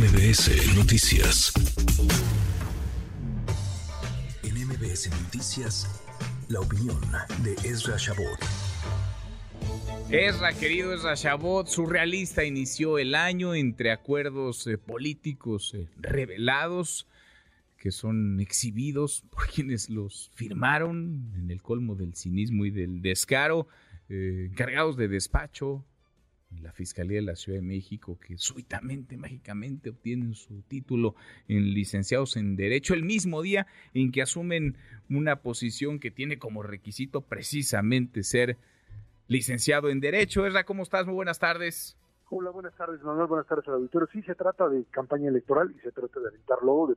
MBS Noticias. En MBS Noticias, la opinión de Ezra Shabot. Ezra, querido Ezra Shabot, surrealista inició el año entre acuerdos eh, políticos eh, revelados que son exhibidos por quienes los firmaron en el colmo del cinismo y del descaro, eh, encargados de despacho, la Fiscalía de la Ciudad de México, que súbitamente, mágicamente obtienen su título en licenciados en Derecho el mismo día en que asumen una posición que tiene como requisito precisamente ser licenciado en Derecho. Esra, ¿cómo estás? Muy buenas tardes. Hola, buenas tardes, Manuel. Buenas tardes al auditorio. Sí, se trata de campaña electoral y se trata de aventar lobo, de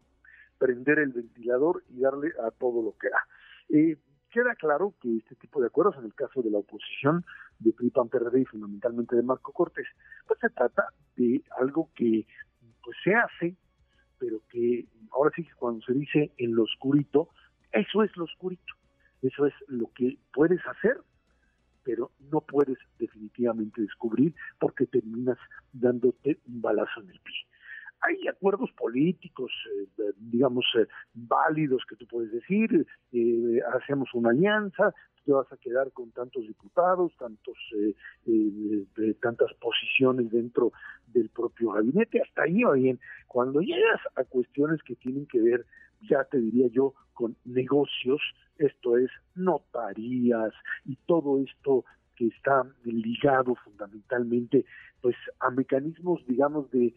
prender el ventilador y darle a todo lo que da. Eh, queda claro que este tipo de acuerdos, en el caso de la oposición, de PRI, y fundamentalmente de Marco Cortés, pues se trata de algo que pues se hace, pero que ahora sí que cuando se dice en lo oscurito, eso es lo oscurito, eso es lo que puedes hacer, pero no puedes definitivamente descubrir porque terminas dándote un balazo en el pie hay acuerdos políticos, eh, digamos, eh, válidos que tú puedes decir, eh, hacemos una alianza, te vas a quedar con tantos diputados, tantos, tantas posiciones dentro del propio gabinete, hasta ahí va bien. Cuando llegas a cuestiones que tienen que ver, ya te diría yo, con negocios, esto es notarías y todo esto que está ligado fundamentalmente pues a mecanismos digamos de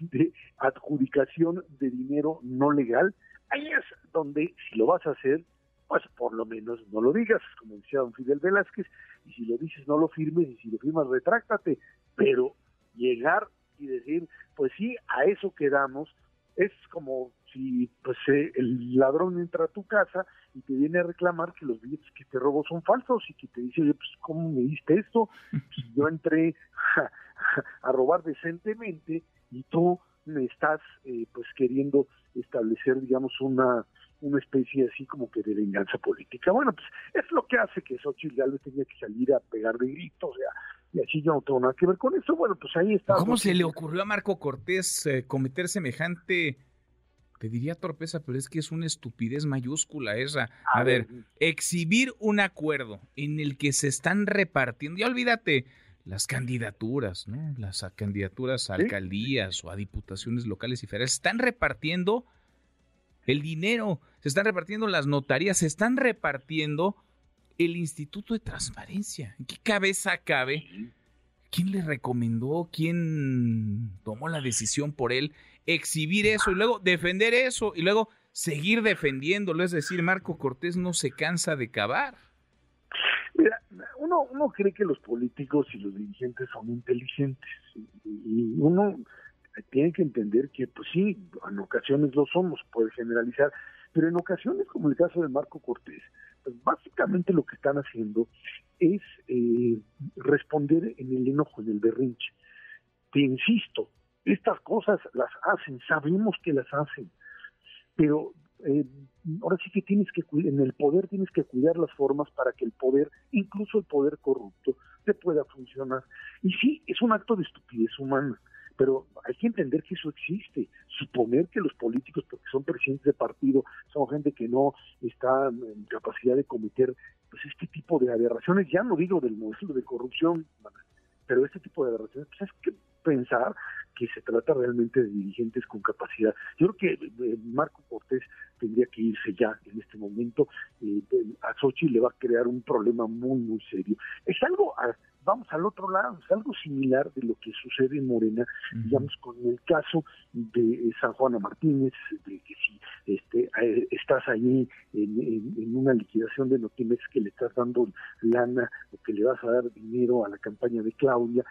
de adjudicación de dinero no legal, ahí es donde si lo vas a hacer, pues por lo menos no lo digas, como decía don Fidel Velázquez, y si lo dices no lo firmes, y si lo firmas retráctate, pero llegar y decir, pues sí, a eso quedamos, es como si pues eh, el ladrón entra a tu casa y te viene a reclamar que los billetes que te robó son falsos y que te dice, pues ¿cómo me diste esto? Pues, yo entré a robar decentemente y tú me estás eh, pues queriendo establecer digamos una una especie así como que de venganza política. Bueno, pues es lo que hace que Xochitl Gálvez tenga que salir a pegar de gritos, o sea, y así yo no tengo nada que ver con eso. Bueno, pues ahí está. ¿Cómo se le ocurrió a Marco Cortés eh, cometer semejante, te diría torpeza, pero es que es una estupidez mayúscula esa? A, ver, exhibir un acuerdo en el que se están repartiendo, ya olvídate, las candidaturas, ¿no? Las candidaturas a alcaldías o a diputaciones locales y federales están repartiendo el dinero, se están repartiendo las notarías, se están repartiendo el Instituto de Transparencia. ¿En qué cabeza cabe? ¿Quién le recomendó? ¿Quién tomó la decisión por él? Exhibir eso y luego defender eso y luego seguir defendiéndolo. Es decir, Marco Cortés no se cansa de cavar uno, uno cree que los políticos y los dirigentes son inteligentes y uno tiene que entender que, pues sí, en ocasiones lo somos, puede generalizar, pero en ocasiones, como el caso de Marco Cortés, pues básicamente lo que están haciendo es eh, responder en el enojo, en el berrinche. Te insisto, estas cosas las hacen, sabemos que las hacen, pero eh, ahora sí que tienes que en el poder tienes que cuidar las formas para que el poder, incluso el poder corrupto, te pueda funcionar. Y sí, es un acto de estupidez humana, pero hay que entender que eso existe. Suponer que los políticos, porque son presidentes de partido, son gente que no está en capacidad de cometer pues este tipo de aberraciones, ya no digo del modelo de corrupción, pero este tipo de aberraciones, pues es que pensar que se trata realmente de dirigentes con capacidad. Yo creo que eh, Marco Cortés tendría que irse ya en este momento. Eh, a Sochi le va a crear un problema muy, muy serio. Es algo, vamos al otro lado, es algo similar de lo que sucede en Morena, digamos, con el caso de San Juana Martínez, de que si este, estás ahí en, una liquidación de Notimex que le estás dando lana o que le vas a dar dinero a la campaña de Claudia,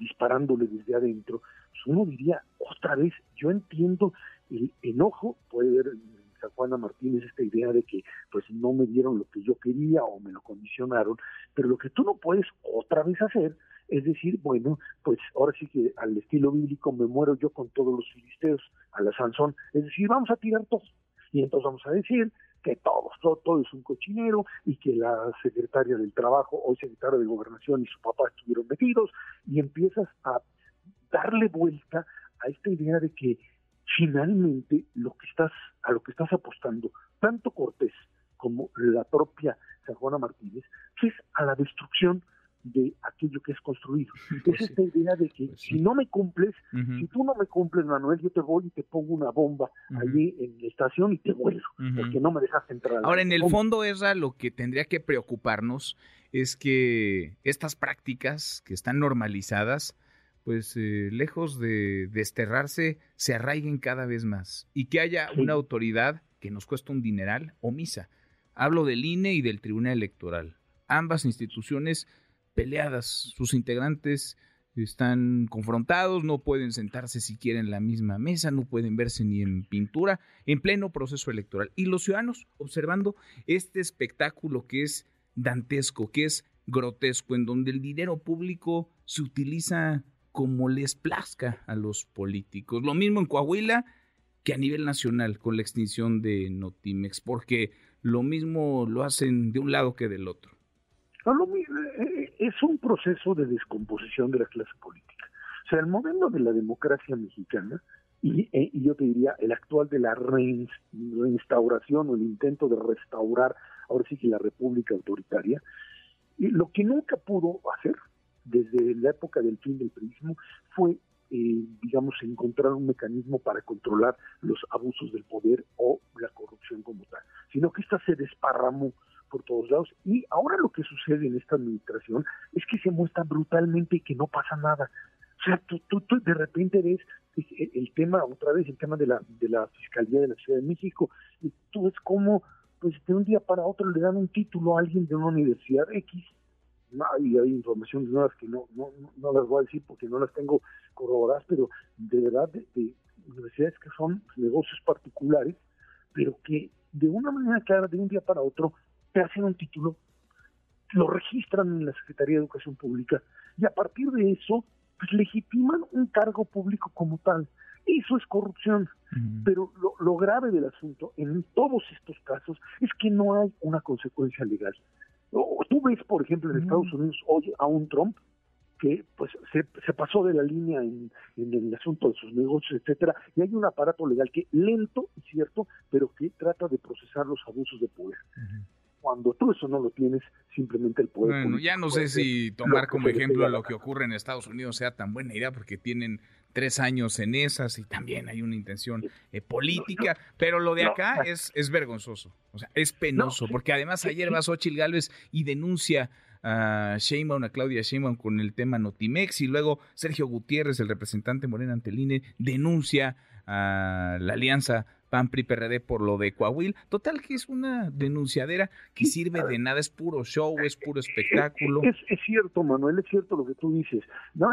disparándole desde adentro, pues uno diría, otra vez, yo entiendo el enojo, puede ver San Juana Martínez esta idea de que pues no me dieron lo que yo quería o me lo condicionaron, pero lo que tú no puedes otra vez hacer es decir, bueno, pues ahora sí que al estilo bíblico me muero yo con todos los filisteos, a la Sansón, es decir, vamos a tirar todos. Y entonces vamos a decir que todos, todo, todo, es un cochinero y que la secretaria del trabajo o el secretario de gobernación y su papá estuvieron metidos y empiezas a darle vuelta a esta idea de que finalmente lo que estás, a lo que estás apostando, tanto Cortés como la propia San Juana Martínez, es a la destrucción de aquello que es construido. Pues es sí. esta idea de que Pues sí. si no me cumples, Ujú, si tú no me cumples, Manuel, yo te voy y te pongo una bomba Ujú. allí en la estación y te vuelo, ujú. porque no me dejas entrar. Ahora, en el bomba. fondo, Esra, lo que tendría que preocuparnos es que estas prácticas que están normalizadas, pues eh, lejos de desterrarse, se arraiguen cada vez más y que haya Sí. una autoridad que nos cuesta un dineral omisa. Hablo del INE y del Tribunal Electoral. Ambas instituciones peleadas, sus integrantes están confrontados, no pueden sentarse siquiera en la misma mesa, no pueden verse ni en pintura, en pleno proceso electoral. Y los ciudadanos observando este espectáculo que es dantesco, que es grotesco, en donde el dinero público se utiliza como les plazca a los políticos. Lo mismo en Coahuila que a nivel nacional con la extinción de Notimex, porque lo mismo lo hacen de un lado que del otro. Eh, es un proceso de descomposición de la clase política. O sea, el modelo de la democracia mexicana, y, eh, y yo te diría el actual de la reins- reinstauración o el intento de restaurar, ahora sí que la república autoritaria, y lo que nunca pudo hacer desde la época del fin del priismo fue, eh, digamos, encontrar un mecanismo para controlar los abusos del poder o la corrupción como tal, sino que esta se desparramó por todos lados. Y ahora lo que sucede en esta administración es que se muestra brutalmente que no pasa nada. O sea, tú, tú, de repente ves el, el tema, otra vez, el tema de la, de la Fiscalía de la Ciudad de México, y tú ves cómo, pues de un día para otro le dan un título a alguien de una universidad X, y hay informaciones nuevas que no, no, no las voy a decir porque no las tengo corroboradas, pero de verdad de, de universidades que son negocios particulares, pero que de una manera clara, de un día para otro, te hacen un título, lo registran en la Secretaría de Educación Pública y a partir de eso, pues legitiman un cargo público como tal. Eso es corrupción. Pero lo, lo grave del asunto en todos estos casos es que no hay una consecuencia legal. O- Tú ves, por ejemplo, en Mm. Estados Unidos hoy a un Trump que pues se, se pasó de la línea en, en el asunto de sus negocios, etcétera, y hay un aparato legal que lento, es cierto, pero que trata de procesar los abusos de poder. Cuando tú eso no lo tienes, simplemente el poder. Bueno, ya no sé si tomar como ejemplo lo que ocurre en Estados Unidos sea tan buena idea porque tienen tres años en esas y también hay una intención eh, política, pero lo de acá no. es, es vergonzoso, o sea, es penoso, porque además ayer va Xochitl Gálvez y denuncia a Sheinbaum, a Claudia Sheinbaum con el tema Notimex y luego Sergio Gutiérrez, el representante Morena ante el INE, denuncia a la alianza PAN PRI PRD por lo de Coahuila. Total que es una denunciadera que sirve de nada, es puro show, es puro espectáculo. Es, es cierto, Manuel, es cierto lo que tú dices. No,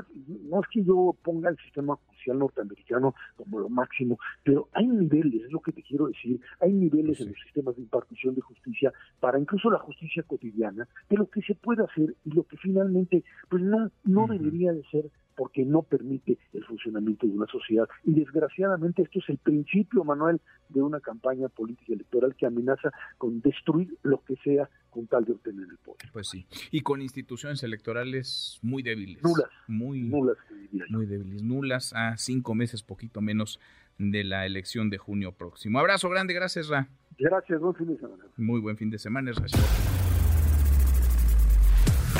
no es que yo ponga el sistema judicial norteamericano como lo máximo, pero hay niveles, es lo que te quiero decir, hay niveles en Sí. los sistemas de impartición de justicia para incluso la justicia cotidiana de lo que se puede hacer y lo que finalmente pues no, no Ujú. debería de ser porque no permite el funcionamiento de una sociedad. Y desgraciadamente esto es el principio, Manuel, de una campaña política electoral que amenaza con destruir lo que sea con tal de obtener el poder. Pues sí. Y con instituciones electorales muy débiles. Nulas. Muy, Nulas, muy débiles. Nulas a cinco meses, poquito menos de la elección de junio próximo. Abrazo grande, gracias, Ra. Gracias, buen fin de semana. Muy buen fin de semana, Ra.